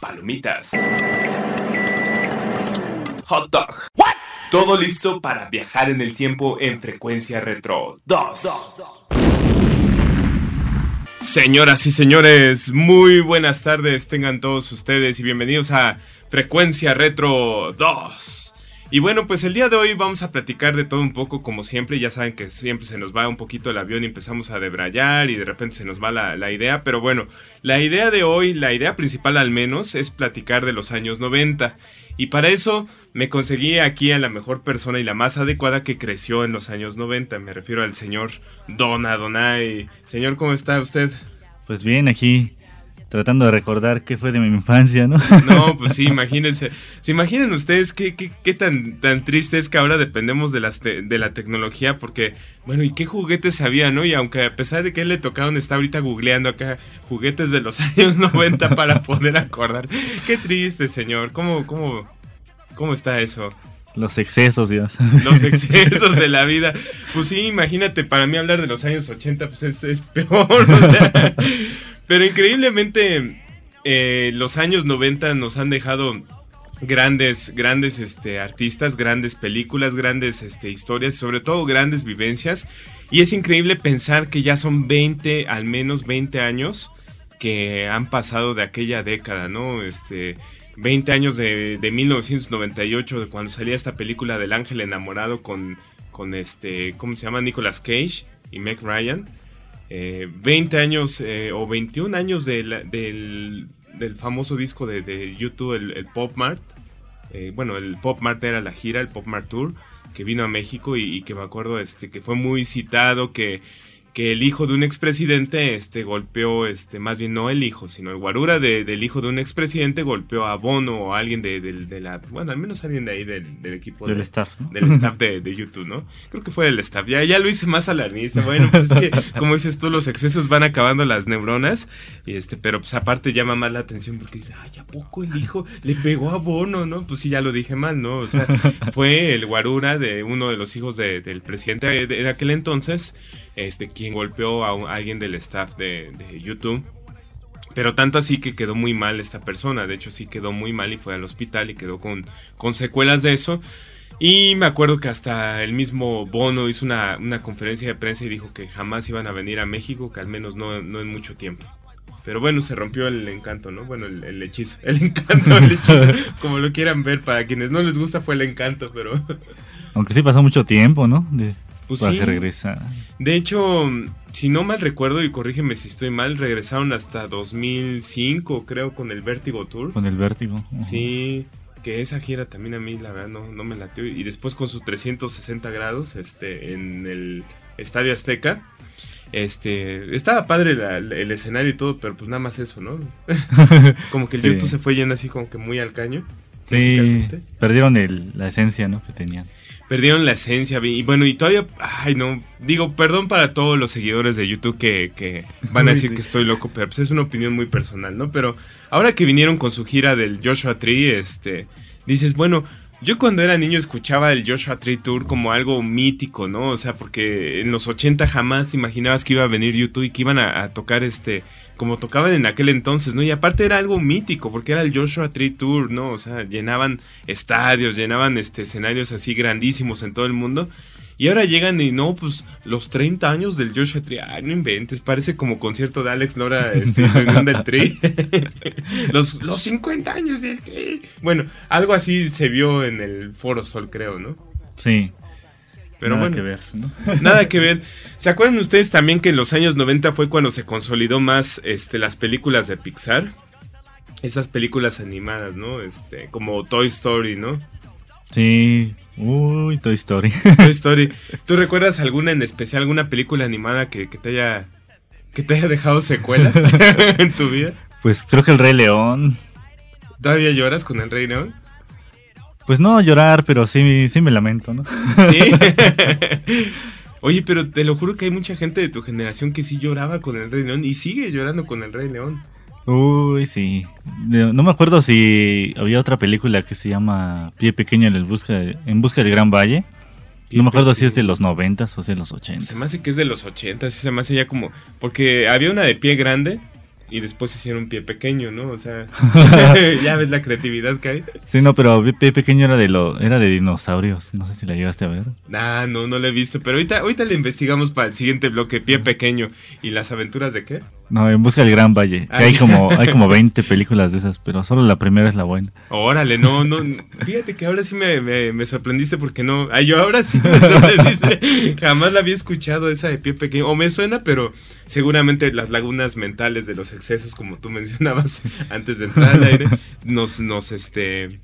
Palomitas. Hot dog. Todo listo para viajar en el tiempo en frecuencia retro 2. Señoras y señores, muy buenas tardes tengan todos ustedes y bienvenidos a Frecuencia Retro 2. Y bueno, pues el día de hoy vamos a platicar de todo un poco como siempre. Ya saben que siempre se nos va un poquito el avión y empezamos a debrayar y de repente se nos va la, la, idea. Pero bueno, la idea de hoy, la idea principal al menos, es platicar de los años 90. Y para eso me conseguí aquí a la mejor persona y la más adecuada que creció en los años 90. Me refiero al señor Don Adonai. Señor, ¿cómo está usted? Pues bien, aquí tratando de recordar qué fue de mi infancia, ¿no? No, pues sí, imagínense. ¿Se imaginan ustedes qué, qué, qué tan, tan triste es que ahora dependemos de, las de la tecnología? Porque, bueno, ¿y qué juguetes había, no? Y aunque a pesar de que él le tocaron, está ahorita googleando acá juguetes de los años 90 para poder acordar. Qué triste, señor. ¿Cómo, cómo, cómo está eso? Los excesos, Dios. Los excesos de la vida. Pues sí, imagínate, para mí hablar de los años 80 pues es, es peor. O sea, pero increíblemente eh, los años 90 nos han dejado grandes, grandes este, artistas, grandes películas, grandes este, historias, sobre todo grandes vivencias. Y es increíble pensar que ya son 20, al menos 20 años que han pasado de aquella década, ¿no? Este, 20 años de, de 1998, de cuando salía esta película del ángel enamorado con, con este, ¿cómo se llama? Nicolas Cage y Meg Ryan. Eh, 20 años eh, o 21 años del, del, famoso disco de, de YouTube, el, el Pop Mart. Eh, bueno, el Pop Mart era la gira, el Pop Mart Tour, que vino a México y, y, que me acuerdo este, que fue muy citado, que, que el hijo de un expresidente este, golpeó, este, más bien no el hijo, sino el guarura de, del hijo de un expresidente golpeó a Bono o a alguien de, de, de, la, bueno, al menos alguien de ahí del, del equipo. Del staff, ¿no? Del staff de, YouTube, ¿no? Creo que fue del staff. Ya, ya lo hice más alarmista. Bueno, pues es que, como dices tú, los excesos van acabando las neuronas, y este, pero pues aparte llama más la atención porque dice, ay, ¿a poco el hijo le pegó a Bono, no? Pues sí, ya lo dije mal, ¿no? O sea, fue el guarura de uno de los hijos del presidente de, de aquel entonces este, quien golpeó a, un, a alguien del staff de, de, YouTube. Pero tanto así que quedó muy mal esta persona. De hecho, sí quedó muy mal y fue al hospital y quedó con, con secuelas de eso. Y me acuerdo que hasta el mismo Bono hizo una, una, conferencia de prensa y dijo que jamás iban a venir a México, que al menos no, no en mucho tiempo. Pero bueno, se rompió el encanto, ¿no? Bueno, el, el hechizo. El encanto, el hechizo. como lo quieran ver, para quienes no les gusta fue el encanto, pero... Aunque sí pasó mucho tiempo, ¿no? De... Pues para sí. que regresa. De hecho, si no mal recuerdo, y corrígeme si estoy mal, regresaron hasta 2005, creo, con el Vértigo Tour. Con el Vértigo. Uh -huh. Sí, que esa gira también a mí, la verdad, no, no me latió. Y después con sus 360 grados este, en el Estadio Azteca. Este, estaba padre la, el escenario y todo, pero pues nada más eso, ¿no? como que el sí. YouTube se fue yendo así como que muy al caño. Sí, perdieron el, la esencia, ¿no? Que tenían perdieron la esencia. Y bueno, y todavía, ay, no, digo, perdón para todos los seguidores de YouTube que, que van a decir sí. que estoy loco, pero pues es una opinión muy personal, ¿no? Pero ahora que vinieron con su gira del Joshua Tree, este, dices, bueno, yo cuando era niño escuchaba el Joshua Tree Tour como algo mítico, ¿no? O sea, porque en los 80 jamás te imaginabas que iba a venir YouTube y que iban a, a tocar este como tocaban en aquel entonces, ¿no? Y aparte era algo mítico, porque era el Joshua Tree Tour, ¿no? O sea, llenaban estadios, llenaban este, escenarios así grandísimos en todo el mundo. Y ahora llegan y no, pues los 30 años del Joshua Tree, ay, no inventes, parece como concierto de Alex Lora, este, del Tree. los, los 50 años del Tree. Bueno, algo así se vio en el Foro Sol, creo, ¿no? Sí. Pero nada bueno, que ver, ¿no? nada que ver. ¿Se acuerdan ustedes también que en los años 90 fue cuando se consolidó más este, las películas de Pixar? Esas películas animadas, ¿no? Este, como Toy Story, ¿no? Sí. Uy, Toy Story. Toy Story. ¿Tú recuerdas alguna en especial, alguna película animada que, que te haya que te haya dejado secuelas en tu vida? Pues creo que el Rey León. ¿Todavía lloras con el Rey León? Pues no llorar, pero sí, sí me lamento, ¿no? Sí. Oye, pero te lo juro que hay mucha gente de tu generación que sí lloraba con el Rey León y sigue llorando con el Rey León. Uy, sí. No me acuerdo si había otra película que se llama Pie Pequeño en, busca, en busca del Gran Valle. no me acuerdo si es de los noventas o es de los ochentas. Se me hace que es de los ochentas, se me hace ya como... Porque había una de pie grande y después hicieron un pie pequeño, ¿no? O sea, ya ves la creatividad que hay. Sí, no, pero pie pequeño era de lo, era de dinosaurios. No sé si la llegaste a ver. Nah, no, no la he visto. Pero ahorita, ahorita le investigamos para el siguiente bloque, pie pequeño. ¿Y las aventuras de qué? No, en busca del Gran Valle. Que hay como, hay como 20 películas de esas, pero solo la primera es la buena. Órale, no, no. Fíjate que ahora sí me, me, sorprendiste porque no. Ay, yo ahora sí me sorprendiste. Jamás la había escuchado esa de pie pequeño. O me suena, pero seguramente las lagunas mentales de los excesos, como tú mencionabas antes de entrar al aire, nos, nos, este,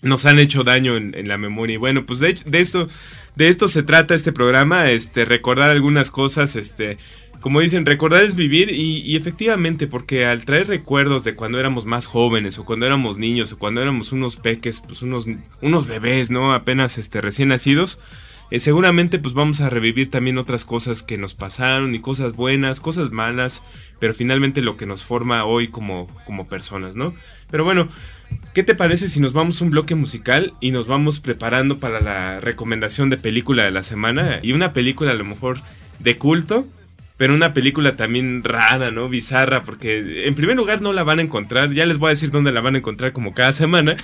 nos han hecho daño en, la memoria. Y bueno, pues de, de esto, de esto se trata este programa, este, recordar algunas cosas, este como dicen, recordar es vivir y, efectivamente, porque al traer recuerdos de cuando éramos más jóvenes o cuando éramos niños o cuando éramos unos peques, pues unos, bebés, ¿no? Apenas este, recién nacidos, eh, seguramente pues vamos a revivir también otras cosas que nos pasaron y cosas buenas, cosas malas, pero finalmente lo que nos forma hoy como, como personas, ¿no? Pero bueno, ¿qué te parece si nos vamos un bloque musical y nos vamos preparando para la recomendación de película de la semana? Y una película a lo mejor de culto pero una película también rara, ¿no? Bizarra, porque en primer lugar no la van a encontrar, ya les voy a decir dónde la van a encontrar como cada semana,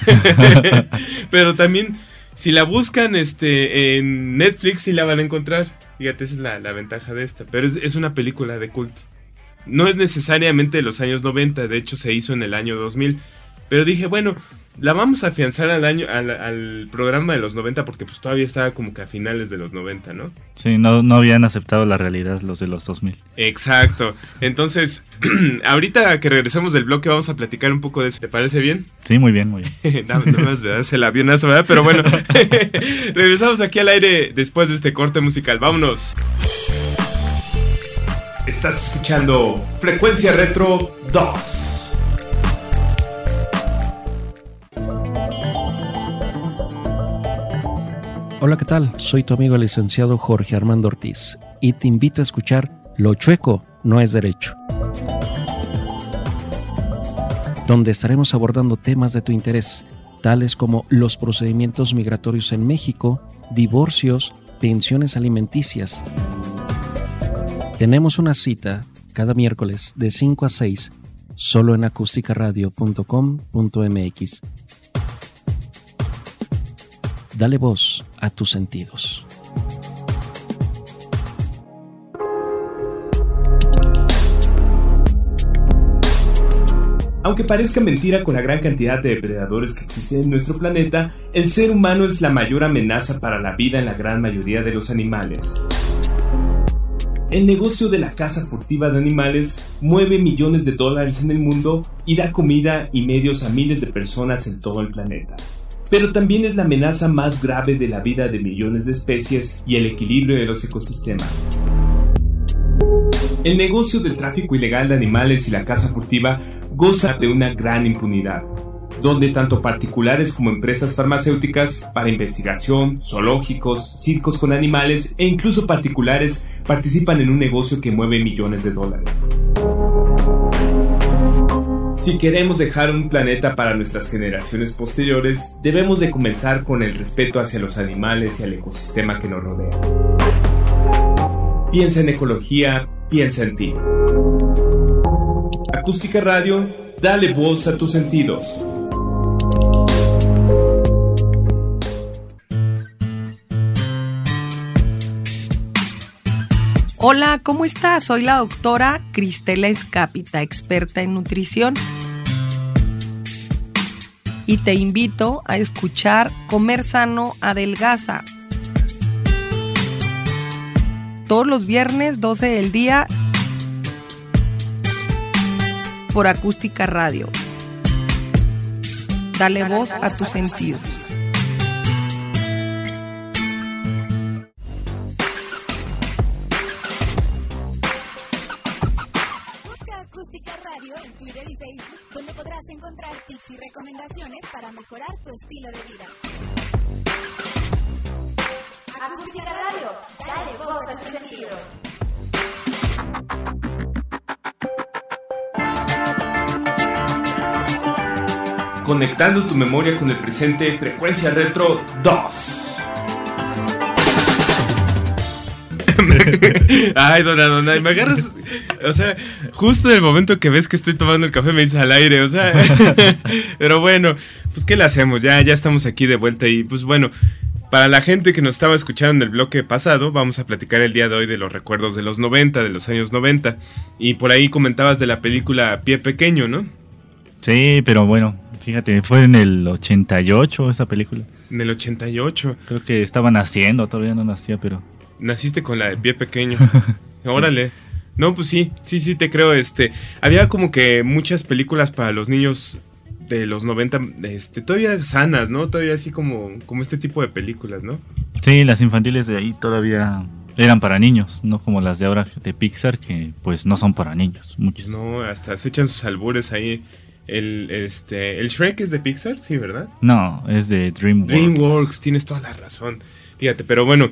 pero también si la buscan este, en Netflix sí la van a encontrar, fíjate, esa es la, ventaja de esta, pero es, es, una película de culto. No es necesariamente de los años 90, de hecho se hizo en el año 2000, pero dije, bueno, la vamos a afianzar al año al, programa de los 90 porque pues todavía estaba como que a finales de los 90, ¿no? Sí, no, no habían aceptado la realidad los de los 2000. Exacto. Entonces, ahorita que regresamos del bloque vamos a platicar un poco de eso. ¿Te parece bien? Sí, muy bien, muy bien. no, más, ¿verdad? Se la vio ¿verdad? Pero bueno, regresamos aquí al aire después de este corte musical. Vámonos. Estás escuchando Frecuencia Retro 2. Hola, ¿qué tal? Soy tu amigo el licenciado Jorge Armando Ortiz y te invito a escuchar Lo chueco no es derecho, donde estaremos abordando temas de tu interés, tales como los procedimientos migratorios en México, divorcios, pensiones alimenticias. Tenemos una cita cada miércoles de 5 a 6 solo en acústicaradio.com.mx Dale voz a tus sentidos. Aunque parezca mentira con la gran cantidad de depredadores que existen en nuestro planeta, el ser humano es la mayor amenaza para la vida en la gran mayoría de los animales. El negocio de la caza furtiva de animales mueve millones de dólares en el mundo y da comida y medios a miles de personas en todo el planeta pero también es la amenaza más grave de la vida de millones de especies y el equilibrio de los ecosistemas. El negocio del tráfico ilegal de animales y la caza furtiva goza de una gran impunidad, donde tanto particulares como empresas farmacéuticas para investigación, zoológicos, circos con animales e incluso particulares participan en un negocio que mueve millones de dólares. Si queremos dejar un planeta para nuestras generaciones posteriores, debemos de comenzar con el respeto hacia los animales y al ecosistema que nos rodea. Piensa en ecología, piensa en ti. Acústica Radio, dale voz a tus sentidos. Hola, ¿cómo estás? Soy la doctora Cristela Escápita, experta en nutrición. Y te invito a escuchar Comer Sano Adelgaza. Todos los viernes, 12 del día, por Acústica Radio. Dale voz a tus sentidos. Para mejorar tu estilo de vida. Acústica Radio, dale voz a sentido. Conectando tu memoria con el presente, Frecuencia Retro 2. Ay, dona, dona, me agarras. O sea, justo en el momento que ves que estoy tomando el café me dices al aire, o sea. Pero bueno, pues ¿qué le hacemos? Ya, ya estamos aquí de vuelta y pues bueno. Para la gente que nos estaba escuchando en el bloque pasado, vamos a platicar el día de hoy de los recuerdos de los 90, de los años 90. Y por ahí comentabas de la película Pie Pequeño, ¿no? Sí, pero bueno, fíjate, fue en el 88 esa película. En el 88. Creo que estaba naciendo, todavía no nacía, pero... Naciste con la de Pie Pequeño. Órale. No, pues sí, sí, sí te creo. Este, había como que muchas películas para los niños de los 90, este, todavía sanas, ¿no? Todavía así como, como este tipo de películas, ¿no? Sí, las infantiles de ahí todavía eran para niños, no como las de ahora de Pixar, que pues no son para niños, muchos. No, hasta se echan sus albures ahí. El, este, el Shrek es de Pixar, sí, ¿verdad? No, es de DreamWorks. DreamWorks, tienes toda la razón. Fíjate, pero bueno,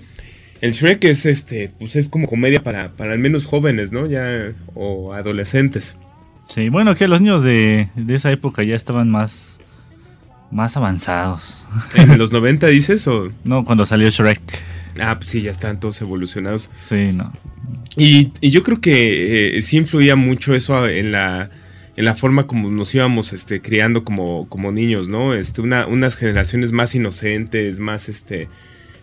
el Shrek es este, pues es como comedia para, para al menos jóvenes, ¿no? Ya, o adolescentes. Sí, bueno, que los niños de, de esa época ya estaban más, más avanzados. ¿En los 90 dices o...? No, cuando salió Shrek. Ah, pues sí, ya están todos evolucionados. Sí, no. Y, y yo creo que eh, sí influía mucho eso en la, en la forma como nos íbamos este, criando como, como niños, ¿no? Este, una, unas generaciones más inocentes, más este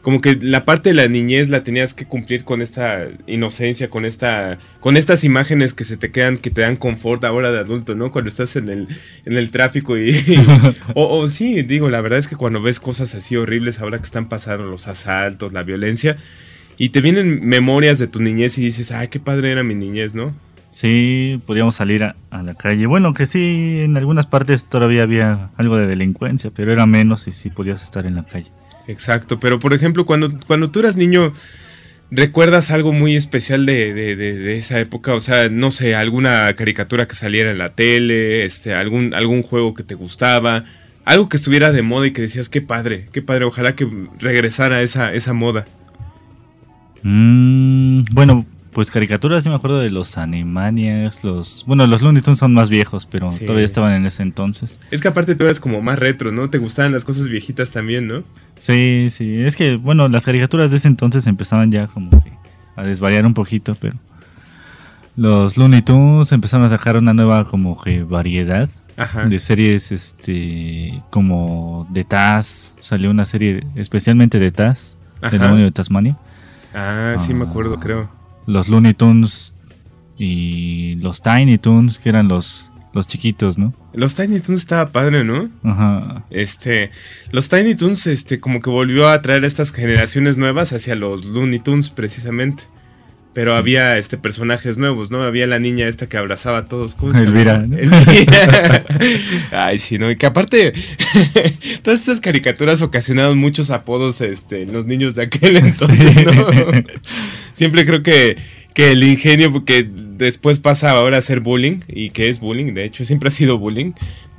como que la parte de la niñez la tenías que cumplir con esta inocencia, con esta, con estas imágenes que se te quedan, que te dan confort ahora de adulto, ¿no? Cuando estás en el, en el tráfico y, o, o, sí, digo, la verdad es que cuando ves cosas así horribles ahora que están pasando los asaltos, la violencia, y te vienen memorias de tu niñez y dices, ay, qué padre era mi niñez, ¿no? Sí, podíamos salir a, a, la calle. Bueno, que sí, en algunas partes todavía había algo de delincuencia, pero era menos y sí podías estar en la calle. Exacto, pero por ejemplo, cuando, cuando tú eras niño, ¿recuerdas algo muy especial de, de, esa época? O sea, no sé, alguna caricatura que saliera en la tele, este, algún, algún juego que te gustaba, algo que estuviera de moda y que decías, qué padre, qué padre, ojalá que regresara esa, esa moda. Mm, bueno, pues caricaturas, sí me acuerdo de los Animaniacs, los... Bueno, los Looney Tunes son más viejos, pero sí. todavía estaban en ese entonces. Es que aparte tú eres como más retro, ¿no? Te gustaban las cosas viejitas también, ¿no? Sí, sí. Es que, bueno, las caricaturas de ese entonces empezaban ya como que a desvariar un poquito, pero... Los Looney Tunes empezaron a sacar una nueva como que variedad Ajá. de series, este... Como de Taz. Salió una serie especialmente de Taz, del demonio de Tasmania. Ah, sí me acuerdo, creo los Looney Tunes y los Tiny Tunes, que eran los, los chiquitos, ¿no? Los Tiny Tunes estaba padre, ¿no? Ajá. Este, los Tiny Tunes, este, como que volvió a atraer a estas generaciones nuevas hacia los Looney Tunes, precisamente. Pero sí. había este personajes nuevos, ¿no? Había la niña esta que abrazaba a todos. ¿Cómo se Elvira. ¿no? Elvira. Ay, sí, ¿no? Y que aparte, todas estas caricaturas ocasionaron muchos apodos este, en los niños de aquel entonces. Siempre creo que, que el ingenio, porque después pasa ahora a ser bullying, y que es bullying, de hecho, siempre ha sido bullying,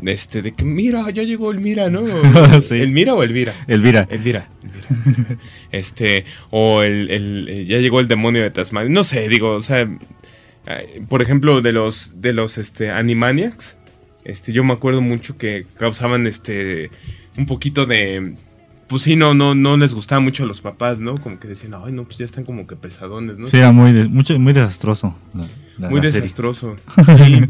este, de que mira, ya llegó Elmira, ¿no? sí. ¿Elmira o Elvira? Elvira. Elvira. Elvira. este, o el, el, ya llegó el demonio de Tasmania, no sé, digo, o sea, por ejemplo, de los, de los, este, Animaniacs, este, yo me acuerdo mucho que causaban, este, un poquito de, pues sí, no, no, no les gustaba mucho a los papás, ¿no? Como que decían, ay, no, pues ya están como que pesadones, ¿no? Sí, era muy, de, mucho, muy desastroso. La, la, muy la desastroso. Sí.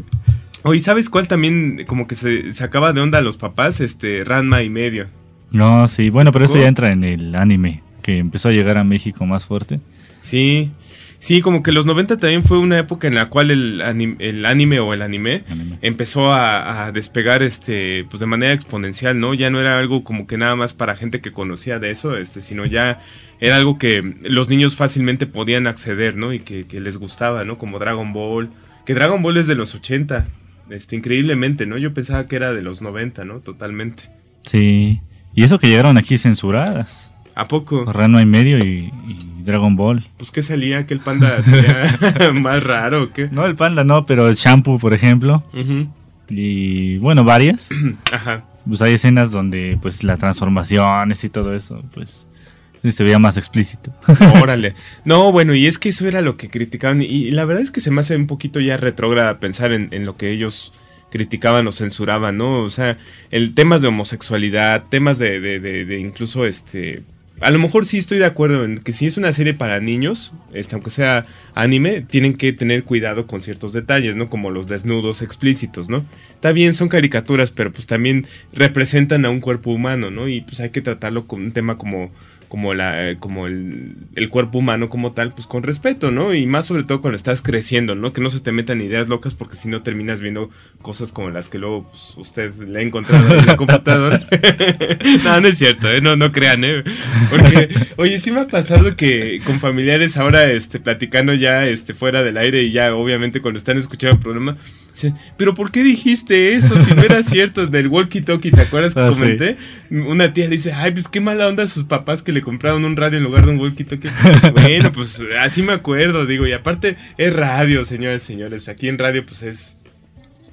Oye, ¿sabes cuál también como que se sacaba de onda a los papás? Este, Ranma y medio. No, sí, bueno, pero eso ya entra en el anime, que empezó a llegar a México más fuerte. Sí, sí, como que los 90 también fue una época en la cual el anime, el anime o el anime, anime. empezó a, a, despegar este, pues de manera exponencial, ¿no? Ya no era algo como que nada más para gente que conocía de eso, este, sino ya era algo que los niños fácilmente podían acceder, ¿no? Y que, que les gustaba, ¿no? Como Dragon Ball, que Dragon Ball es de los 80, este, increíblemente, ¿no? Yo pensaba que era de los 90, ¿no? Totalmente. Sí. Y eso que llegaron aquí censuradas. ¿A poco? Rano y medio y, y, Dragon Ball. Pues qué salía, que el panda salía más raro, ¿o qué? No, el panda no, pero el shampoo, por ejemplo. Uh -huh. Y bueno, varias. Ajá. Pues hay escenas donde pues las transformaciones y todo eso, pues se veía más explícito. Órale. No, bueno, y es que eso era lo que criticaban. Y, la verdad es que se me hace un poquito ya retrógrada pensar en, en lo que ellos criticaban o censuraban, ¿no? O sea, el temas de homosexualidad, temas de, de, de, de incluso este a lo mejor sí estoy de acuerdo en que si es una serie para niños, este, aunque sea anime, tienen que tener cuidado con ciertos detalles, ¿no? Como los desnudos explícitos, ¿no? Está bien, son caricaturas, pero pues también representan a un cuerpo humano, ¿no? Y pues hay que tratarlo con un tema como como, la, como el, cuerpo humano como tal, pues con respeto, ¿no? Y más sobre todo cuando estás creciendo, ¿no? Que no se te metan ideas locas porque si no terminas viendo cosas como las que luego pues, usted le ha encontrado en la computadora. no, no es cierto, ¿eh? No, no crean, ¿eh? Porque, oye, sí me ha pasado que con familiares ahora, este, platicando ya, este, fuera del aire y ya, obviamente, cuando están escuchando el programa, pero ¿por qué dijiste eso si no era cierto del walkie-talkie? ¿Te acuerdas que ah, comenté? Una tía dice, ay, pues qué mala onda sus papás que le compraron un radio en lugar de un walkie-talkie. bueno, pues así me acuerdo, digo, y aparte es radio, señores, señores. Aquí en radio, pues es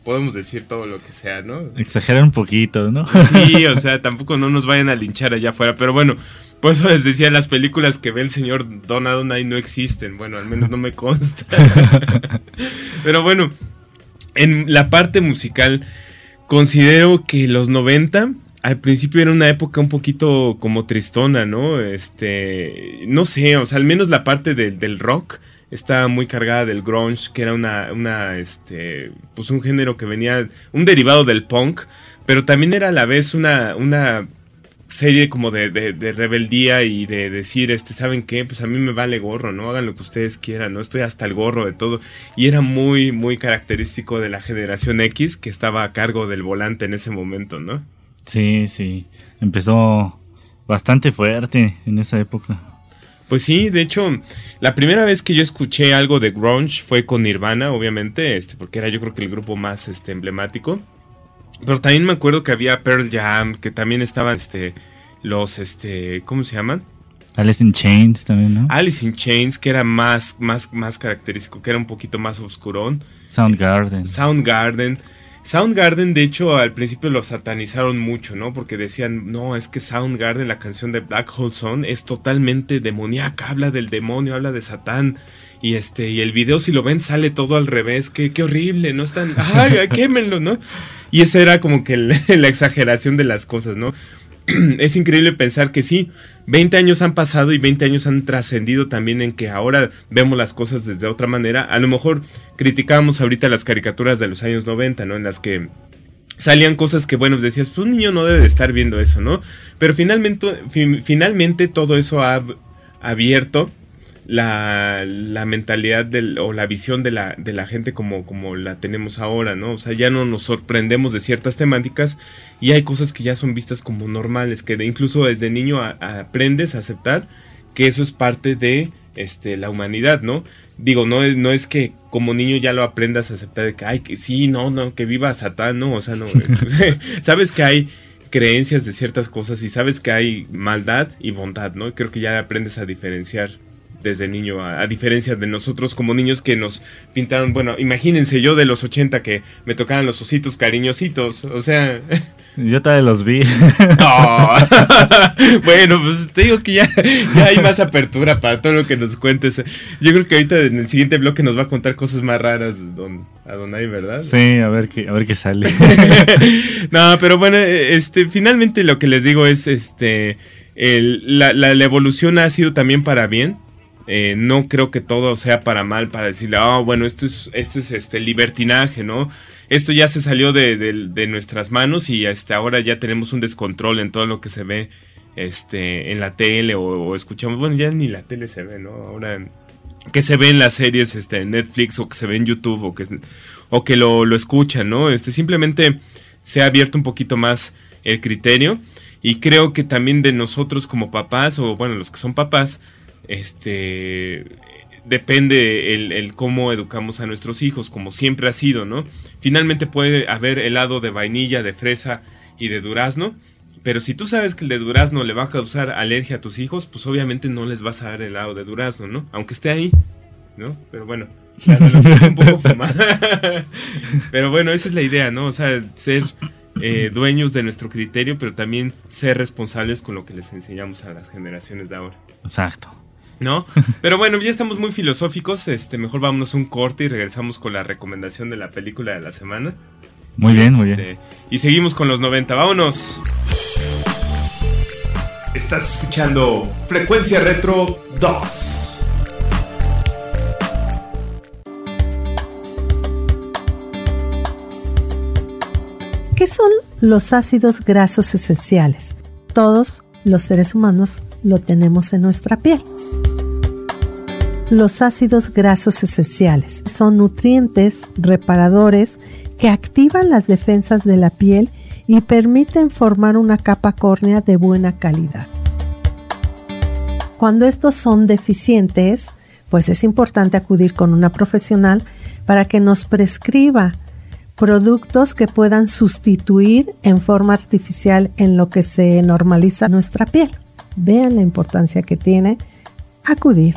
podemos decir todo lo que sea, ¿no? Exagerar un poquito, ¿no? Sí, o sea, tampoco no nos vayan a linchar allá afuera, pero bueno, por eso les decía, las películas que ve el señor Donadonay no existen, bueno, al menos no me consta. pero bueno, en la parte musical, considero que los 90 al principio era una época un poquito como tristona, ¿no? Este, no sé, o sea, al menos la parte del rock está muy cargada del grunge, que era una, una, este, pues un género que venía, un derivado del punk, pero también era a la vez una, una serie como de, de, rebeldía y de decir, este, ¿saben qué? Pues a mí me vale gorro, ¿no? Hagan lo que ustedes quieran, ¿no? Estoy hasta el gorro de todo. Y era muy, muy característico de la generación X que estaba a cargo del volante en ese momento, ¿no? Sí, sí. Empezó bastante fuerte en esa época. Pues sí, de hecho, la primera vez que yo escuché algo de grunge fue con Nirvana, obviamente, este, porque era yo creo que el grupo más este, emblemático. Pero también me acuerdo que había Pearl Jam, que también estaban este, los, este, ¿cómo se llaman? Alice in Chains también, ¿no? Alice in Chains, que era más, más, más característico, que era un poquito más oscurón. Soundgarden. Soundgarden. Soundgarden, de hecho, al principio lo satanizaron mucho, ¿no? Porque decían, no, es que Soundgarden, la canción de Black Hole Sun, es totalmente demoníaca, habla del demonio, habla de Satán. Y este, y el video, si lo ven, sale todo al revés. Qué, qué horrible, ¿no? Están. ¡Ay, quémenlo, ¿no? Y esa era como que la exageración de las cosas, ¿no? es increíble pensar que sí, 20 años han pasado y 20 años han trascendido también en que ahora vemos las cosas desde otra manera. A lo mejor criticábamos ahorita las caricaturas de los años 90, ¿no? En las que salían cosas que, bueno, decías, pues un niño no debe de estar viendo eso, ¿no? Pero finalmente, finalmente todo eso ha abierto la, la mentalidad del, o la visión de la, de la gente como, como la tenemos ahora, ¿no? O sea, ya no nos sorprendemos de ciertas temáticas y hay cosas que ya son vistas como normales, que incluso desde niño aprendes a aceptar que eso es parte de este, la humanidad, ¿no? Digo, no es, no es que como niño ya lo aprendas a aceptar de que, ay, que sí, no, no, que viva Satán, no, o sea, no. sabes que hay creencias de ciertas cosas y sabes que hay maldad y bondad, ¿no? Creo que ya aprendes a diferenciar desde niño, a, diferencia de nosotros como niños que nos pintaron, bueno, imagínense yo de los 80 que me tocaban los ositos cariñositos, o sea... Yo también los vi. bueno, pues te digo que ya, hay más apertura para todo lo que nos cuentes. Yo creo que ahorita en el siguiente bloque nos va a contar cosas más raras don, a Donay, ¿verdad? Sí, a ver qué, a ver qué sale. no, pero bueno, este, finalmente lo que les digo es, este, la, la evolución ha sido también para bien. Eh, no creo que todo sea para mal, para decirle, ah, bueno, esto es, este es este libertinaje, ¿no? Esto ya se salió de, nuestras manos y este, ahora ya tenemos un descontrol en todo lo que se ve este, en la tele o, escuchamos. Bueno, ya ni la tele se ve, ¿no? Ahora que se ve en las series este, en Netflix o que se ve en YouTube o que, o que lo, lo escuchan, ¿no? Este, simplemente se ha abierto un poquito más el criterio y creo que también de nosotros como papás o bueno, los que son papás, este depende el, cómo educamos a nuestros hijos, como siempre ha sido, ¿no? Finalmente puede haber helado de vainilla, de fresa y de durazno, pero si tú sabes que el de durazno le va a causar alergia a tus hijos, pues obviamente no les vas a dar helado de durazno, ¿no? Aunque esté ahí. ¿no? Pero bueno, un poco. Pero bueno, esa es la idea, ¿no? O sea, ser eh, dueños de nuestro criterio, pero también ser responsables con lo que les enseñamos a las generaciones de ahora. Exacto. ¿No? Pero bueno, ya estamos muy filosóficos. Este, mejor vámonos un corte y regresamos con la recomendación de la película de la semana. Muy bien, muy bien. Este, y seguimos con los 90. ¡Vámonos! Estás escuchando Frecuencia Retro 2. ¿Qué son los ácidos grasos esenciales? Todos los seres humanos lo tenemos en nuestra piel. Los ácidos grasos esenciales son nutrientes reparadores que activan las defensas de la piel y permiten formar una capa córnea de buena calidad. Cuando estos son deficientes, pues es importante acudir con una profesional para que nos prescriba productos que puedan sustituir en forma artificial en lo que se normaliza nuestra piel. Vean la importancia que tiene acudir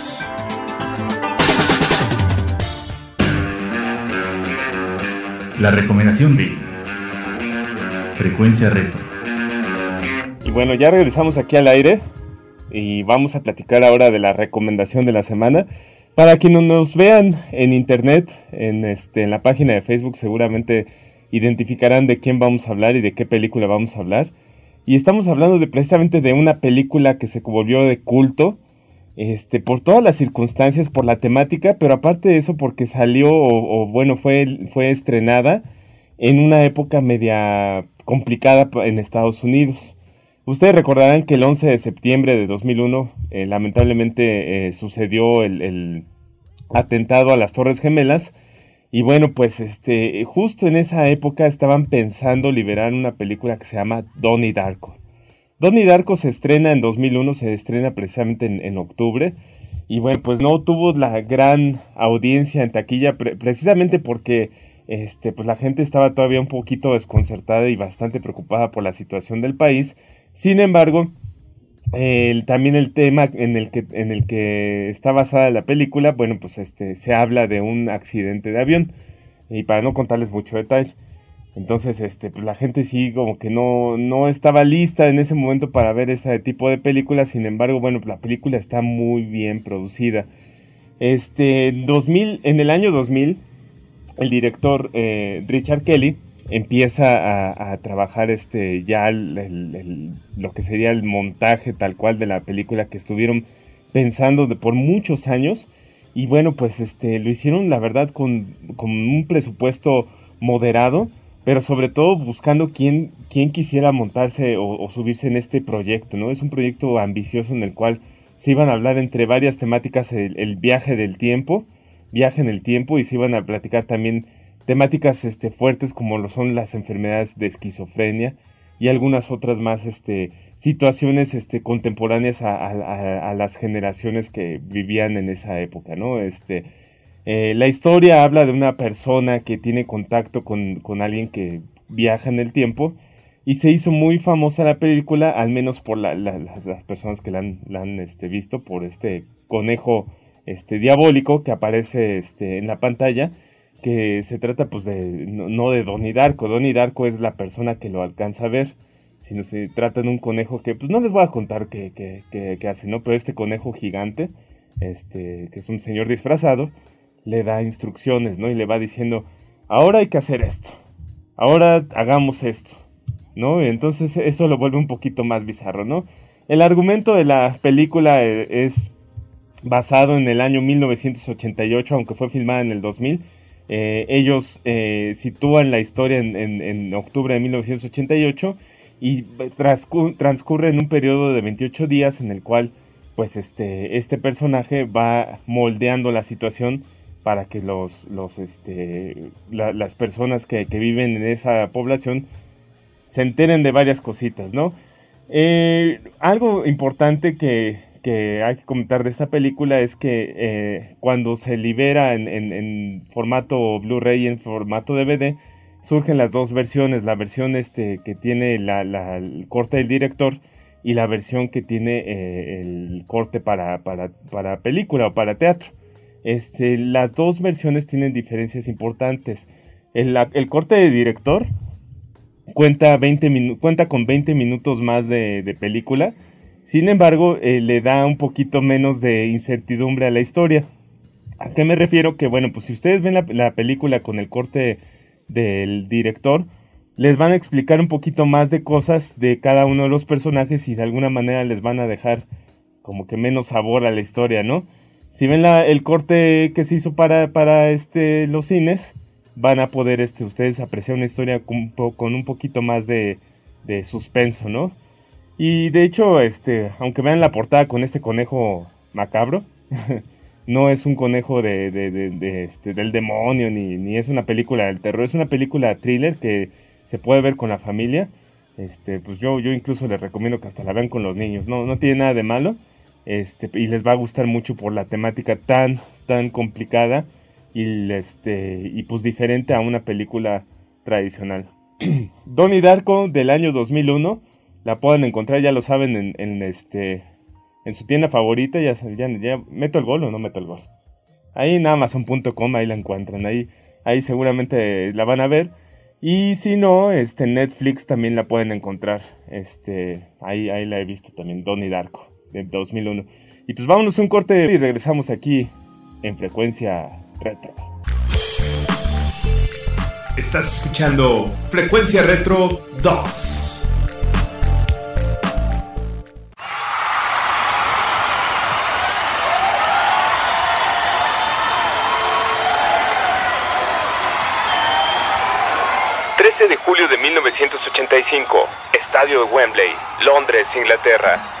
La recomendación de Frecuencia Retro. Y bueno, ya regresamos aquí al aire y vamos a platicar ahora de la recomendación de la semana. Para quienes nos vean en internet, en, este, en la página de Facebook, seguramente identificarán de quién vamos a hablar y de qué película vamos a hablar. Y estamos hablando de precisamente de una película que se volvió de culto, este, por todas las circunstancias, por la temática, pero aparte de eso porque salió o, bueno, fue, estrenada en una época media complicada en Estados Unidos. Ustedes recordarán que el 11 de septiembre de 2001 eh, lamentablemente eh, sucedió el, el, atentado a las Torres Gemelas y bueno, pues este, justo en esa época estaban pensando liberar una película que se llama Donnie Darko. Donnie Darko se estrena en 2001, se estrena precisamente en, octubre. Y bueno, pues no tuvo la gran audiencia en taquilla, pre precisamente porque este, pues la gente estaba todavía un poquito desconcertada y bastante preocupada por la situación del país. Sin embargo, también el tema en el, que, en el que está basada la película, bueno, pues este, se habla de un accidente de avión. Y para no contarles mucho detalle. Entonces, este, pues la gente sí como que no, no estaba lista en ese momento para ver este tipo de películas. Sin embargo, bueno, la película está muy bien producida. Este, 2000, en el año 2000, el director eh, Richard Kelly empieza a, trabajar este, ya el, lo que sería el montaje tal cual de la película que estuvieron pensando de, por muchos años. Y bueno, pues este, lo hicieron la verdad con, con un presupuesto moderado pero sobre todo buscando quién, quién quisiera montarse o, subirse en este proyecto, ¿no? Es un proyecto ambicioso en el cual se iban a hablar entre varias temáticas el, viaje del tiempo, viaje en el tiempo, y se iban a platicar también temáticas este, fuertes como lo son las enfermedades de esquizofrenia y algunas otras más este, situaciones este, contemporáneas a, a, a las generaciones que vivían en esa época, ¿no? Este, eh, la historia habla de una persona que tiene contacto con, con, alguien que viaja en el tiempo y se hizo muy famosa la película, al menos por la, la, las personas que la han, la han este, visto, por este conejo este, diabólico que aparece este, en la pantalla, que se trata pues de, no, no de Donnie Darko, Donnie Darko es la persona que lo alcanza a ver, sino se trata de un conejo que pues no les voy a contar qué, qué, qué, qué hace, ¿no? Pero este conejo gigante, este, que es un señor disfrazado, le da instrucciones, ¿no? Y le va diciendo, ahora hay que hacer esto, ahora hagamos esto, ¿no? Entonces eso lo vuelve un poquito más bizarro, ¿no? El argumento de la película eh, es basado en el año 1988, aunque fue filmada en el 2000. Eh, ellos eh, sitúan la historia en, octubre de 1988 y transcurre en un periodo de 28 días en el cual pues este, este personaje va moldeando la situación para que los, los este, las personas que, que, viven en esa población se enteren de varias cositas, ¿no? Eh, algo importante que, hay que comentar de esta película es que eh, cuando se libera en, formato Blu-ray y en formato DVD, surgen las dos versiones, la versión este, que tiene el corte del director y la versión que tiene eh, el corte para, para, película o para teatro. Este, las dos versiones tienen diferencias importantes. El, corte de director cuenta, 20 cuenta con 20 minutos más de, película. Sin embargo, eh, le da un poquito menos de incertidumbre a la historia. ¿A qué me refiero? Que bueno, pues si ustedes ven la, película con el corte del director, les van a explicar un poquito más de cosas de cada uno de los personajes y de alguna manera les van a dejar como que menos sabor a la historia, ¿no? Si ven el corte que se hizo para, para este, los cines, van a poder este, ustedes apreciar una historia con, un poquito más de, suspenso, ¿no? Y de hecho, este, aunque vean la portada con este conejo macabro, no es un conejo de, este, del demonio ni, ni, es una película del terror, es una película thriller que se puede ver con la familia. Este, pues yo, yo incluso les recomiendo que hasta la vean con los niños, no, no tiene nada de malo. Este, y les va a gustar mucho por la temática tan, tan complicada y, este, y pues diferente a una película tradicional. Donnie Darko del año 2001 la pueden encontrar, ya lo saben, en, este, en su tienda favorita. Ya, ya, ya, meto el gol o no meto el gol. Ahí en Amazon.com, ahí la encuentran. Ahí, ahí seguramente la van a ver. Y si no, este, Netflix también la pueden encontrar. Este, ahí, ahí la he visto también, Donnie Darko, de 2001. Y pues vámonos un corte y regresamos aquí en frecuencia retro. Estás escuchando Frecuencia Retro 2. de julio de 1985, Estadio de Wembley, Londres, Inglaterra.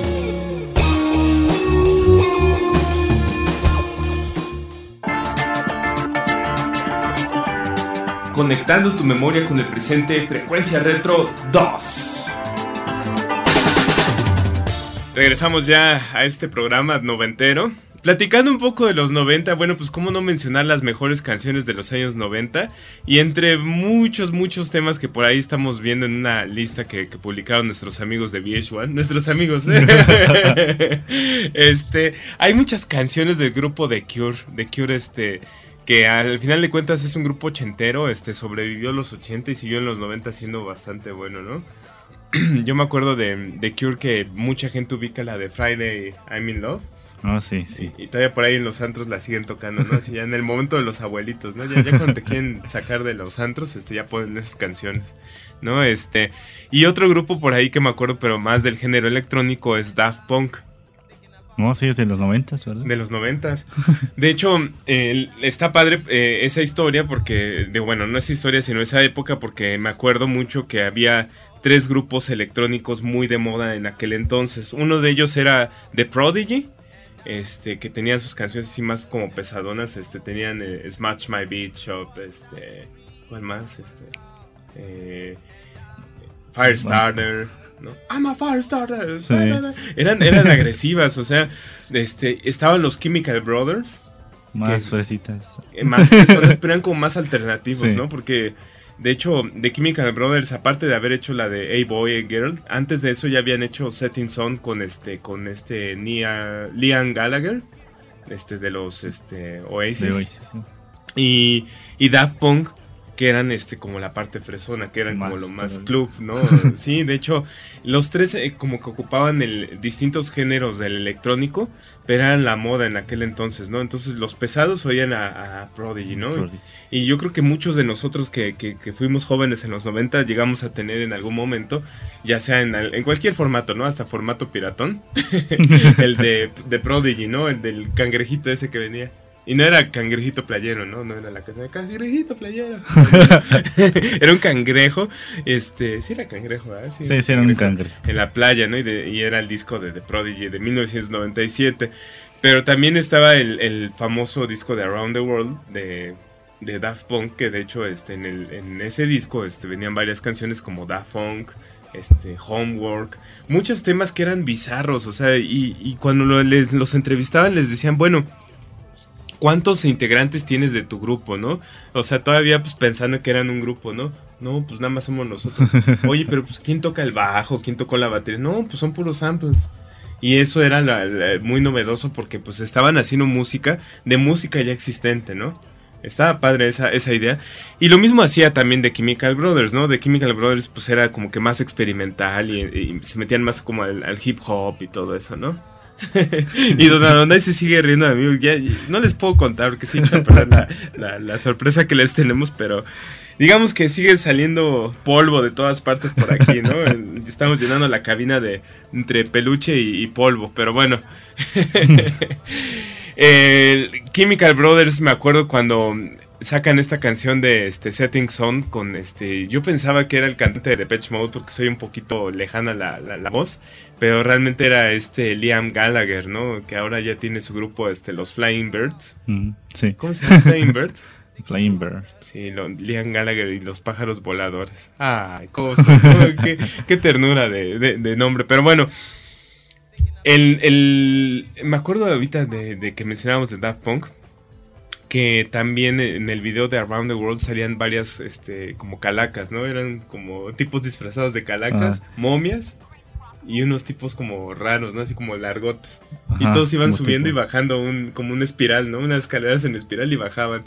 Conectando tu memoria con el presente, Frecuencia Retro 2. Regresamos ya a este programa noventero. Platicando un poco de los 90, bueno, pues cómo no mencionar las mejores canciones de los años 90 y entre muchos, muchos temas que por ahí estamos viendo en una lista que, que publicaron nuestros amigos de VH1, nuestros amigos, ¿eh? este, hay muchas canciones del grupo de Cure, de Cure, este, que al final de cuentas es un grupo ochentero, este, sobrevivió a los 80 y siguió en los 90 siendo bastante bueno, ¿no? Yo me acuerdo de, de Cure que mucha gente ubica la de Friday I'm in Love. Ah, sí, sí. Y todavía por ahí en los antros la siguen tocando, ¿no? Así ya en el momento de los abuelitos, ¿no? Ya, ya cuando te quieren sacar de los antros, este, ya ponen esas canciones, ¿no? Este. Y otro grupo por ahí que me acuerdo, pero más del género electrónico, es Daft Punk. No, sí, es de los noventas, ¿verdad? De los noventas. De hecho, eh, está padre eh, esa historia porque, de bueno, no es historia, sino esa época porque me acuerdo mucho que había tres grupos electrónicos muy de moda en aquel entonces. Uno de ellos era The Prodigy, este, que tenían sus canciones así más como pesadonas, este, tenían eh, Smash My Beat Shop, este, ¿cuál más? Este, eh, Firestarter, ¿no? I'm a Firestarter. Sí. Eran, eran agresivas, o sea, este, estaban los Chemical Brothers, Más fresitas. eh, más personas, pero eran como más alternativos, Sí. ¿no? Porque, de hecho, The Chemical Brothers, aparte de haber hecho la de Hey Boy, Hey Girl, antes de eso ya habían hecho Setting Sun con este, con este Nia- Liam Gallagher, este, de los este, Oasis. De Oasis, sí. Y, y Daft Punk, que eran este como la parte fresona, que eran como lo más club, ¿no? sí, de hecho, los tres eh, como que ocupaban el, distintos géneros del electrónico, pero eran la moda en aquel entonces, ¿no? Entonces los pesados oían a, a Prodigy, ¿no? Prodigy. Y yo creo que muchos de nosotros que, que- que fuimos jóvenes en los 90 llegamos a tener en algún momento, ya sea en, al- en cualquier formato, ¿no? Hasta formato piratón, el de, de Prodigy, ¿no? El del cangrejito ese que venía. Y no era cangrejito playero, ¿no? No era la casa de cangrejito playero. era un cangrejo. Este, sí era cangrejo, ¿verdad? Sí, sí, era un cangrejo. En la playa, ¿no? Y, de- y era el disco de The Prodigy de 1997. Pero también estaba el, el famoso disco de Around the World de, de Daft Punk, que de hecho este, en, el- en ese disco este, venían varias canciones como Daft Punk, este, Homework, muchos temas que eran bizarros, o sea, y, y cuando lo- les, los entrevistaban les decían, bueno, ¿cuántos integrantes tienes de tu grupo, no? O sea, todavía pues pensando que eran un grupo, ¿no? No, pues nada más somos nosotros. Oye, pero pues ¿quién toca el bajo? ¿Quién tocó la batería? No, pues son puros samples. Y eso era la- la- muy novedoso porque pues estaban haciendo música de música ya existente, ¿no? Estaba padre esa, esa idea. Y lo mismo hacía también de Chemical Brothers, ¿no? De Chemical Brothers pues era como que más experimental y, y se metían más como al, al hip hop y todo eso, ¿no? y Don Adonai se sigue riendo de mí. Ya, no les puedo contar porque sí la, la- la sorpresa que les tenemos, pero digamos que sigue saliendo polvo de todas partes por aquí, ¿no? Estamos llenando la cabina de entre peluche y, y polvo, pero bueno. El Chemical Brothers, me acuerdo cuando sacan esta canción de este Setting Sun con este. Yo pensaba que era el cantante de Depeche Mode porque soy un poquito lejana la, la- la voz, pero realmente era este Liam Gallagher, ¿no? Que ahora ya tiene su grupo, este, los Flying Birds. Mm, sí. ¿Cómo se llama Flying Birds? Flying Bird. Sí, lo- Liam Gallagher y los pájaros voladores. Ay, qué, qué ternura de, de- de nombre. Pero bueno, el, el- me acuerdo ahorita de, de que mencionábamos de Daft Punk, que también en el video de Around the World salían varias, este, como calacas, ¿no? Eran como tipos disfrazados de calacas, momias. Y unos tipos como raros, ¿no? Así como largotes. y todos iban subiendo tipo. y bajando un, como una espiral, ¿no? Unas escaleras en espiral y bajaban.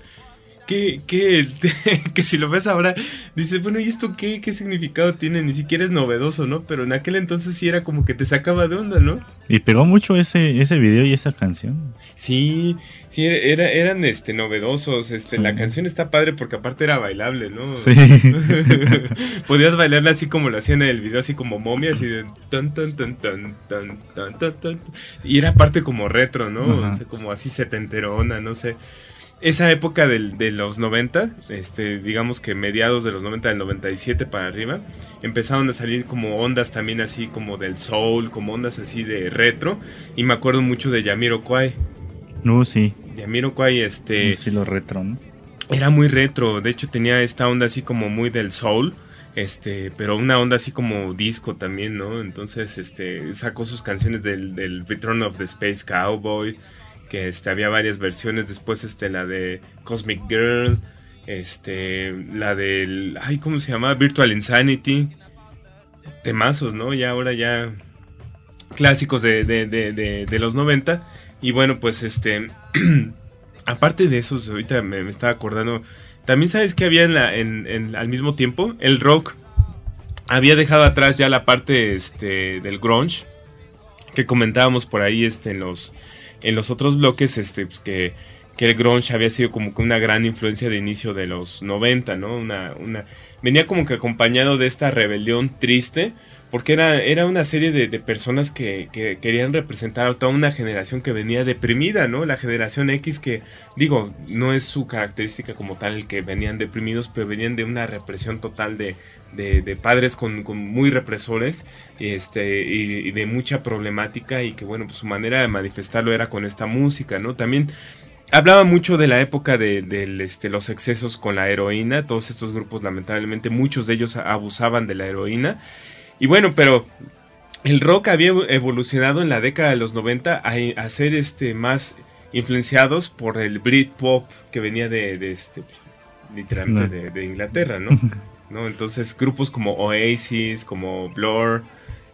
Que, que, que si lo ves ahora, dices, bueno, ¿y esto qué, qué significado tiene? Ni siquiera es novedoso, ¿no? Pero en aquel entonces sí era como que te sacaba de onda, ¿no? Y pegó mucho ese, ese video y esa canción. Sí, sí, era, eran este, novedosos. Este, Sí. La canción está padre porque aparte era bailable, ¿no? Sí. Podías bailarla así como lo hacían en el video, así como momia, así de tan, tan, tan, tan, tan, tan, tan, tan. Y era parte como retro, ¿no? O sea, como así setenterona, no sé. Esa época del- de los 90, este, digamos que mediados de los 90, del 97 para arriba, empezaron a salir como ondas también así como del soul, como ondas así de retro. Y me acuerdo mucho de Yamiro Kwai. No, sí. Yamiro Kwai, este Sí, lo retro, ¿no? era muy retro. De hecho, tenía esta onda así como muy del soul. Este, pero una onda así como disco también, ¿no? Entonces, este, sacó sus canciones del, del Return of the Space Cowboy. Que este, había varias versiones. Después, este, la de Cosmic Girl. Este, la del. Ay, ¿cómo se llama? Virtual Insanity. Temazos, ¿no? Ya ahora ya. Clásicos de, de, de, de, los 90. Y bueno, pues este. aparte de esos, ahorita me, estaba acordando. También sabes que había en la, en- al mismo tiempo el rock había dejado atrás ya la parte este, del grunge que comentábamos por ahí este, en los en los otros bloques este, pues, que, que el grunge había sido como que una gran influencia de inicio de los 90, ¿no? Una, una, venía como que acompañado de esta rebelión triste porque era, era una serie de, de personas que, que querían representar a toda una generación que venía deprimida, ¿no? La generación X que, digo, no es su característica como tal el que venían deprimidos, pero venían de una represión total de, de, de padres con, con muy represores este, y, de mucha problemática y que, bueno, pues su manera de manifestarlo era con esta música, ¿no? También hablaba mucho de la época de, del, este, los excesos con la heroína. Todos estos grupos, lamentablemente, muchos de ellos abusaban de la heroína. Y bueno, pero el rock había evolucionado en la década de los 90 a, a ser este, más influenciados por el Britpop que venía de, de este, literalmente de, de Inglaterra, ¿no? ¿no? Entonces grupos como Oasis, como Blur,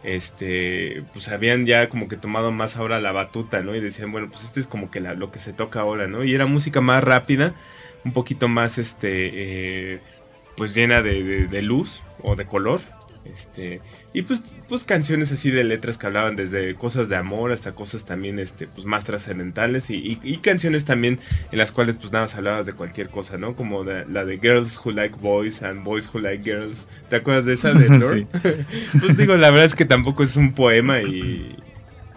este, pues habían ya como que tomado más ahora la batuta, ¿no? Y decían, bueno, pues este es como que la- lo que se toca ahora, ¿no? Y era música más rápida, un poquito más, este, eh, pues llena de, de- de luz o de color, este, y pues, pues canciones así de letras que hablaban desde cosas de amor hasta cosas también, este, pues más trascendentales y, y- y canciones también en las cuales pues nada más hablabas de cualquier cosa, ¿no? Como de- la de Girls Who Like Boys and Boys Who Like Girls. ¿Te acuerdas de esa de? Sí. pues digo, la verdad es que tampoco es un poema y,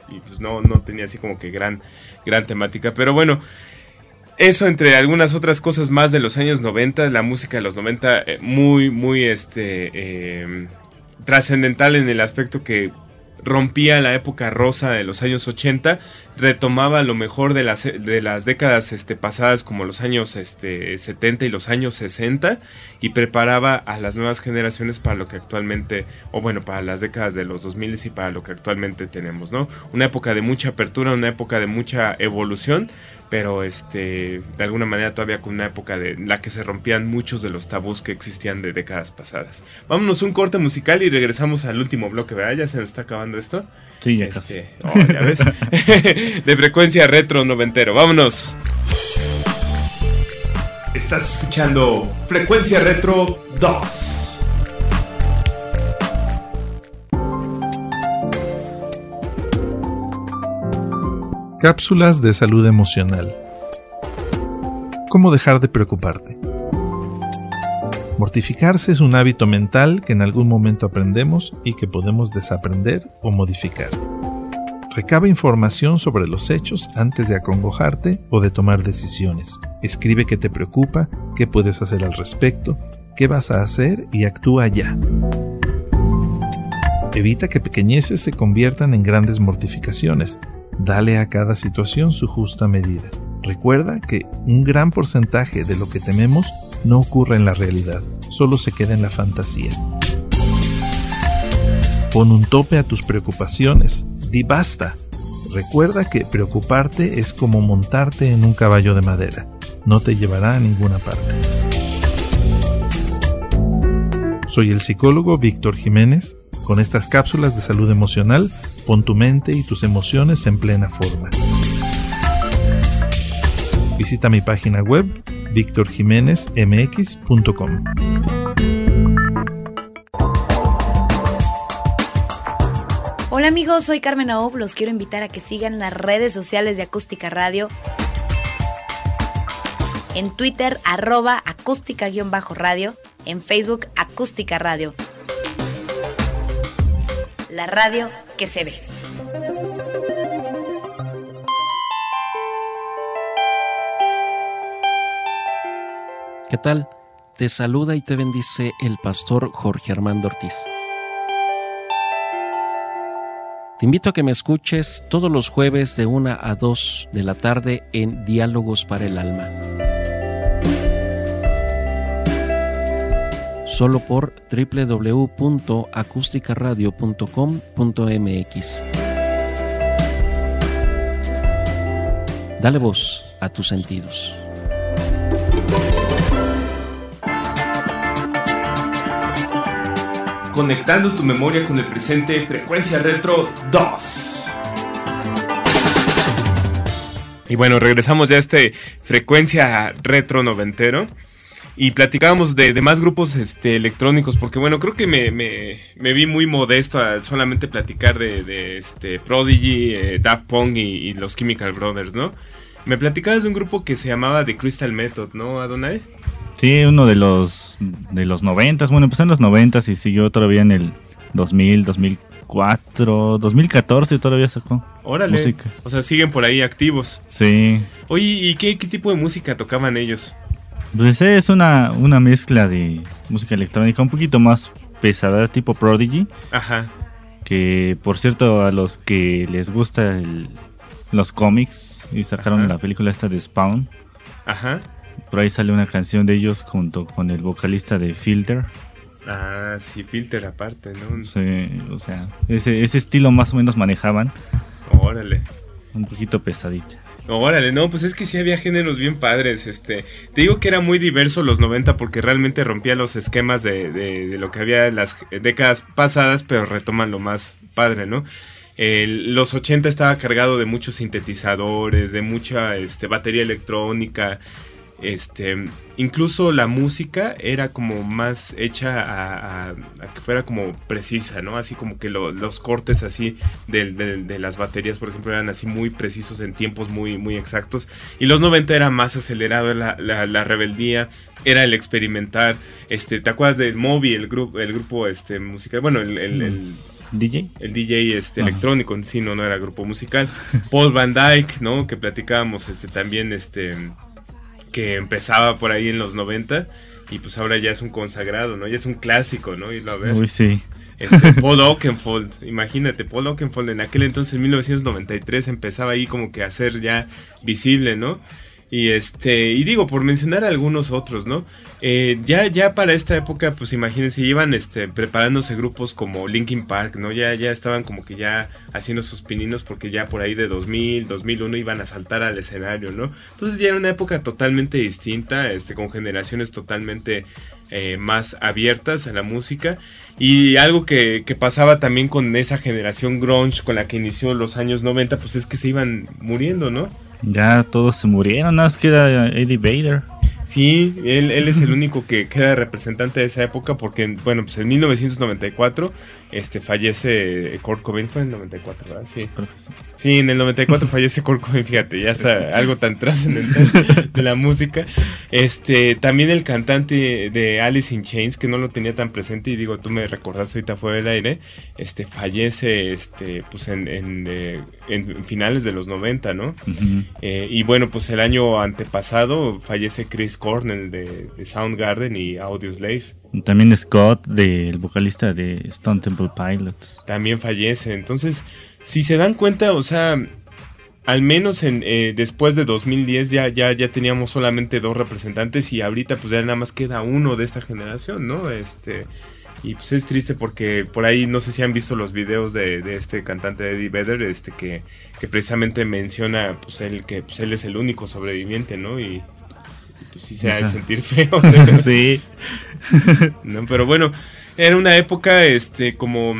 y, pues no, no tenía así como que gran, gran temática. Pero bueno, eso entre algunas otras cosas más de los años 90, la música de los 90 eh, muy, muy este, eh, trascendental en el aspecto que rompía la época rosa de los años 80, retomaba lo mejor de las, de las décadas este, pasadas como los años este, 70 y los años 60 y preparaba a las nuevas generaciones para lo que actualmente, o bueno, para las décadas de los 2000 y para lo que actualmente tenemos, ¿no? Una época de mucha apertura, una época de mucha evolución, pero este, de alguna manera todavía con una época de en la que se rompían muchos de los tabús que existían de décadas pasadas. Vámonos un corte musical y regresamos al último bloque, ¿verdad? Ya se nos está acabando esto. Sí, ya casi. Este, oh, ya ves. de frecuencia retro noventero. Vámonos. Estás escuchando Frecuencia Retro 2. Cápsulas de salud emocional. ¿Cómo dejar de preocuparte? Mortificarse es un hábito mental que en algún momento aprendemos y que podemos desaprender o modificar. Recaba información sobre los hechos antes de acongojarte o de tomar decisiones. Escribe qué te preocupa, qué puedes hacer al respecto, qué vas a hacer y actúa ya. Evita que pequeñeces se conviertan en grandes mortificaciones. Dale a cada situación su justa medida. Recuerda que un gran porcentaje de lo que tememos no ocurre en la realidad, solo se queda en la fantasía. Pon un tope a tus preocupaciones, di basta. Recuerda que preocuparte es como montarte en un caballo de madera, no te llevará a ninguna parte. Soy el psicólogo Víctor Jiménez. Con estas cápsulas de salud emocional, pon tu mente y tus emociones en plena forma. Visita mi página web victorjiménezmx.com. Hola amigos, soy Carmen Aob. Los quiero invitar a que sigan las redes sociales de Acústica Radio. En Twitter, arroba acústica-radio. En Facebook, Acústica Radio. La radio que se ve. ¿Qué tal? Te saluda y te bendice el pastor Jorge Armando Ortiz. Te invito a que me escuches todos los jueves de 1 a 2 de la tarde en Diálogos para el Alma. Solo por www.acusticaradio.com.mx. Dale voz a tus sentidos. Conectando tu memoria con el presente, Frecuencia Retro 2. Y bueno, regresamos ya a este Frecuencia Retro noventero. Y platicábamos de, de más grupos este, electrónicos, porque bueno, creo que me, me, me vi muy modesto al solamente platicar de, de este, Prodigy, eh, Daft Punk y, y, los Chemical Brothers, ¿no? Me platicabas de un grupo que se llamaba The Crystal Method, ¿no, Adonai? Sí, uno de los de los noventas, bueno, empezó en los noventas y siguió todavía en el 2000, 2004, 2014 todavía sacó Órale, música. o sea, siguen por ahí activos. Sí, Oye, ¿y qué, qué tipo de música tocaban ellos? Pues es una, una mezcla de música electrónica un poquito más pesada, tipo Prodigy, Ajá, que por cierto a los que les gusta el- los cómics y sacaron Ajá. la película esta de Spawn, ajá. por ahí sale una canción de ellos junto con el vocalista de Filter. Ah, sí, Filter aparte, ¿no? Sí, o sea, ese, ese estilo más o menos manejaban, Órale. un poquito pesadita. Órale, no, pues es que sí había géneros bien padres, este, te digo que era muy diverso los 90 porque realmente rompía los esquemas de, de- lo que había en las décadas pasadas, pero retoman lo más padre, ¿no? Los 80 estaba cargado de muchos sintetizadores, de mucha este, batería electrónica, este, incluso la música era como más hecha a, a- a que fuera como precisa, ¿no? Así como que lo- los cortes así de, de- de las baterías, por ejemplo, eran así muy precisos en tiempos muy, muy exactos. Y los 90 era más acelerado, la, la- la rebeldía, era el experimentar. Este, ¿te acuerdas del Moby, el grupo, el grupo este, musical? Bueno, el, el- el- DJ. el DJ este, Ajá. electrónico, sí, no, no era grupo musical. Paul Van Dyke, ¿no? Que platicábamos este, también, este, que empezaba por ahí en los 90 y pues ahora ya es un consagrado, ¿no? Ya es un clásico, ¿no? Irlo a ver. Uy, sí. Este, Paul Oakenfold, imagínate, Paul Oakenfold en aquel entonces, en 1993, empezaba ahí como que a ser ya visible, ¿no? Y este, y digo, por mencionar algunos otros, ¿no? Eh, ya, ya para esta época, pues imagínense, iban este, preparándose grupos como Linkin Park, ¿no? Ya, ya estaban como que ya haciendo sus pininos porque ya por ahí de 2000, 2001 iban a saltar al escenario, ¿no? Entonces ya era una época totalmente distinta, este, con generaciones totalmente eh, más abiertas a la música. Y algo que, que pasaba también con esa generación grunge con la que inició los años 90, pues es que se iban muriendo, ¿no? Ya todos se murieron, nada más queda Eddie Vader. Sí, él, él es el único que queda representante de esa época porque, bueno, pues en 1994 este, fallece Kurt Cobain, fue en el 94, ¿verdad? Sí. Creo que sí. Sí, en el 94 fallece Kurt Cobain, fíjate, ya está algo tan trascendental de la música. Este, también el cantante de Alice in Chains, que no lo tenía tan presente, y digo, tú me recordaste ahorita fuera del aire, este, fallece, este, pues en, en, eh, en finales de los 90, ¿no? Eh, y bueno, pues el año antepasado fallece Chris Cornell de, de Soundgarden y Audioslave. También Scott, del vocalista de Stone Temple Pilots. También fallece. Entonces, si se dan cuenta, o sea, al menos en, eh, después de 2010 ya, ya, ya teníamos solamente dos representantes y ahorita pues ya nada más queda uno de esta generación, ¿no? Este... Y pues es triste porque por ahí no sé si han visto los videos de, de este cantante Eddie Vedder, este que, que precisamente menciona pues él que pues él es el único sobreviviente, ¿no? Y, pues sí se ha de sentir feo. sí. ¿no? Pero bueno, era una época, este, como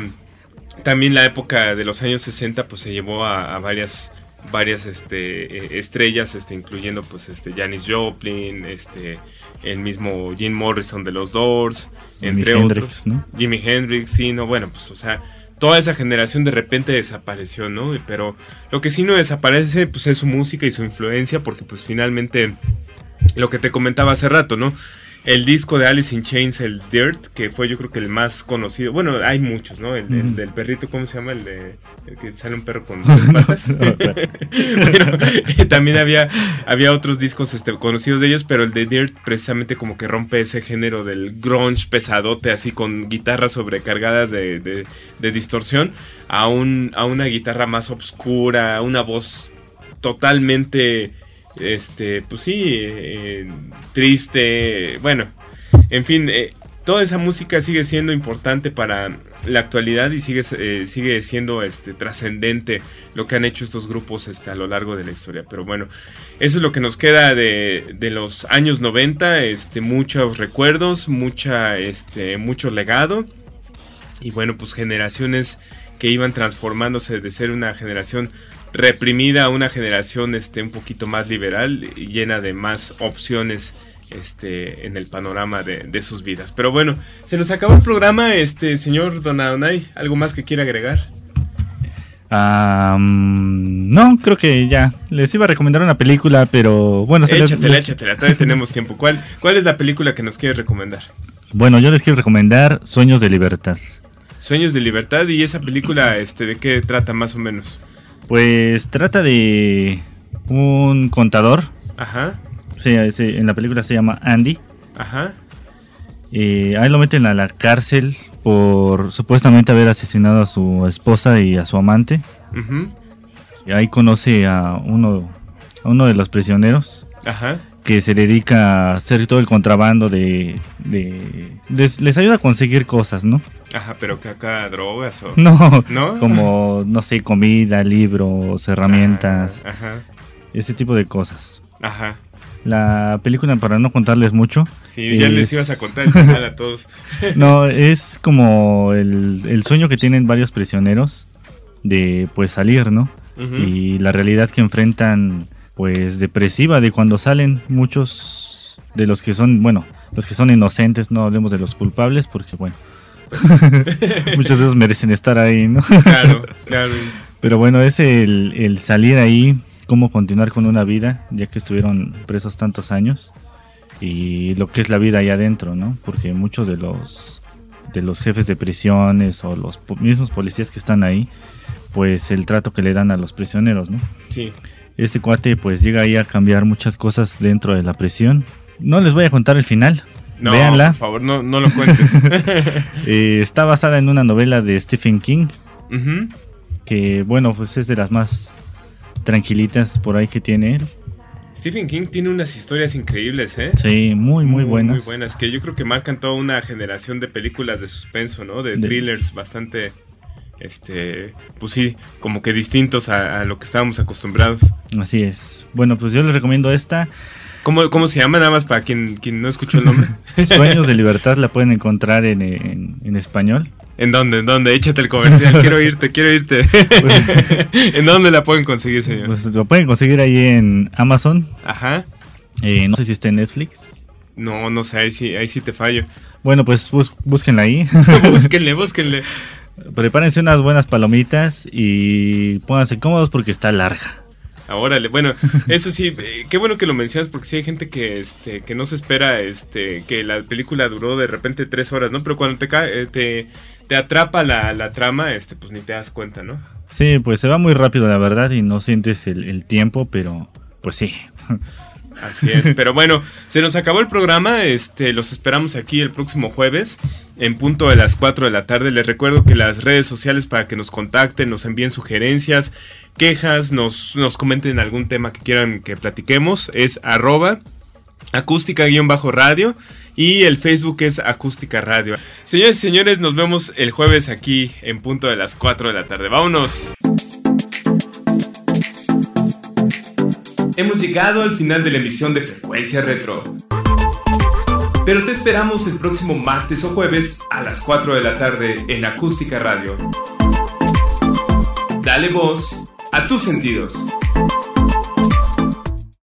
también la época de los años 60, pues se llevó a, a varias varias este, eh, estrellas, este, incluyendo pues este Janis Joplin, este, el mismo Jim Morrison de los Doors, entre Hendrix, otros. ¿no? Jimi Hendrix, sí, no, bueno, pues o sea, toda esa generación de repente desapareció, ¿no? Pero lo que sí no desaparece pues es su música y su influencia porque pues finalmente lo que te comentaba hace rato, ¿no? El disco de Alice in Chains, el Dirt, que fue yo creo que el más conocido. Bueno, hay muchos, ¿no? El, el del perrito, ¿cómo se llama? El de el que sale un perro con dos patas. también había, había otros discos este, conocidos de ellos, pero el de Dirt precisamente como que rompe ese género del grunge pesadote, así con guitarras sobrecargadas de, de, de distorsión, a, un, a una guitarra más oscura, una voz totalmente este, pues sí, eh, triste, bueno, en fin, eh, toda esa música sigue siendo importante para la actualidad y sigue, eh, sigue siendo este, trascendente lo que han hecho estos grupos este, a lo largo de la historia. Pero bueno, eso es lo que nos queda de, de los años 90, este, muchos recuerdos, mucha, este, mucho legado y bueno, pues generaciones que iban transformándose de ser una generación reprimida a una generación este, un poquito más liberal y llena de más opciones este, en el panorama de, de, sus vidas. Pero bueno, se nos acabó el programa, este señor Donadonay, ¿algo más que quiera agregar? Um, no, creo que ya. Les iba a recomendar una película, pero bueno. Échatela, les... échatela, todavía tenemos tiempo. ¿Cuál, ¿Cuál es la película que nos quieres recomendar? Bueno, yo les quiero recomendar Sueños de Libertad. Sueños de Libertad, ¿y esa película este, de qué trata más o menos? Pues trata de un contador. Ajá. Sí, en la película se llama Andy. Ajá. Eh, ahí lo meten a la cárcel por supuestamente haber asesinado a su esposa y a su amante. Uh-huh. Y ahí conoce a uno, a uno de los prisioneros. Ajá. Que se dedica a hacer todo el contrabando de. de les, les, ayuda a conseguir cosas, ¿no? Ajá, pero que acá drogas o. No, ¿No? como, no sé, comida, libros, herramientas. Ah, ajá. Ese tipo de cosas. Ajá. La película, para no contarles mucho. Sí, ya es... les ibas a contar el final a todos. no, es como el, el, sueño que tienen varios prisioneros de pues salir, ¿no? Uh -huh. Y la realidad que enfrentan, pues depresiva de cuando salen muchos de los que son, bueno, los que son inocentes, no hablemos de los culpables, porque bueno, muchos de esos merecen estar ahí, ¿no? claro, claro. Pero bueno, es el, el salir ahí cómo continuar con una vida, ya que estuvieron presos tantos años, y lo que es la vida ahí adentro, ¿no? Porque muchos de los de los jefes de prisiones o los mismos policías que están ahí, pues el trato que le dan a los prisioneros, ¿no? Sí. Este cuate pues llega ahí a cambiar muchas cosas dentro de la prisión. No les voy a contar el final. No, Véanla. por favor, no, no lo cuentes. eh, está basada en una novela de Stephen King. Uh -huh. Que bueno, pues es de las más tranquilitas por ahí que tiene él. Stephen King tiene unas historias increíbles, ¿eh? Sí, muy, muy, muy buenas. Muy buenas, que yo creo que marcan toda una generación de películas de suspenso, ¿no? De, de... thrillers bastante, este, pues sí, como que distintos a, a, lo que estábamos acostumbrados. Así es. Bueno, pues yo les recomiendo esta. ¿Cómo, cómo se llama? Nada más para quien, quien no escuchó el nombre. Sueños de Libertad la pueden encontrar en, en, en español. ¿En dónde? ¿En dónde? Échate el comercial. quiero irte, quiero irte. Pues, ¿En dónde la pueden conseguir, señor? Pues lo pueden conseguir ahí en Amazon. Ajá. Eh, no sé si está en Netflix. No, no sé, ahí sí, ahí sí te fallo. Bueno, pues búsquenla ahí. búsquenle, búsquenle. Prepárense unas buenas palomitas y pónganse cómodos porque está larga. Órale, bueno, eso sí, eh, qué bueno que lo mencionas porque sí hay gente que este que no se espera este que la película duró de repente tres horas, ¿no? Pero cuando te cae, te, te atrapa la, la, trama, este, pues ni te das cuenta, ¿no? Sí, pues se va muy rápido, la verdad, y no sientes el, el tiempo, pero pues sí. Así es, pero bueno, se nos acabó el programa, este, los esperamos aquí el próximo jueves en punto de las 4 de la tarde. Les recuerdo que las redes sociales para que nos contacten, nos envíen sugerencias, quejas, nos, nos comenten algún tema que quieran que platiquemos, es arroba acústica-radio y el Facebook es acústica radio. Señores y señores, nos vemos el jueves aquí en punto de las 4 de la tarde. Vámonos. Hemos llegado al final de la emisión de Frecuencia Retro. Pero te esperamos el próximo martes o jueves a las 4 de la tarde en Acústica Radio. Dale voz a tus sentidos.